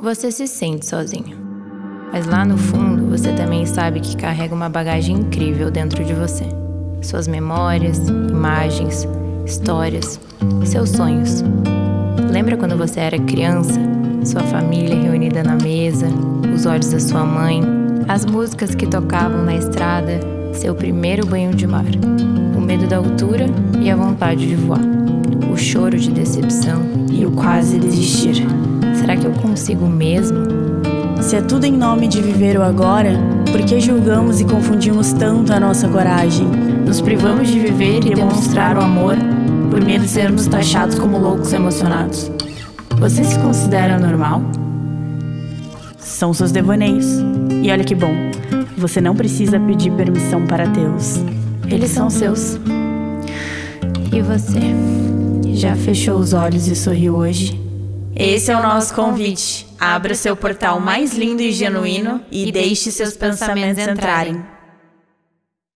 Você se sente sozinho. Mas lá no fundo, você também sabe que carrega uma bagagem incrível dentro de você. Suas memórias, imagens, histórias, seus sonhos. Lembra quando você era criança? Sua família reunida na mesa, os olhos da sua mãe, as músicas que tocavam na estrada, seu primeiro banho de mar, o medo da altura e a vontade de voar, o choro de decepção e o quase desistir. Eu consigo mesmo? Se é tudo em nome de viver o agora, por que julgamos e confundimos tanto a nossa coragem? Nos privamos de viver e demonstrar o amor por medo de sermos taxados como loucos emocionados. Você se considera normal? São seus devaneios. E olha que bom, você não precisa pedir permissão para tê-los. Eles são seus. E você? Já fechou os olhos e sorriu hoje? Esse é o nosso convite. Abra seu portal mais lindo e genuíno e deixe seus pensamentos entrarem.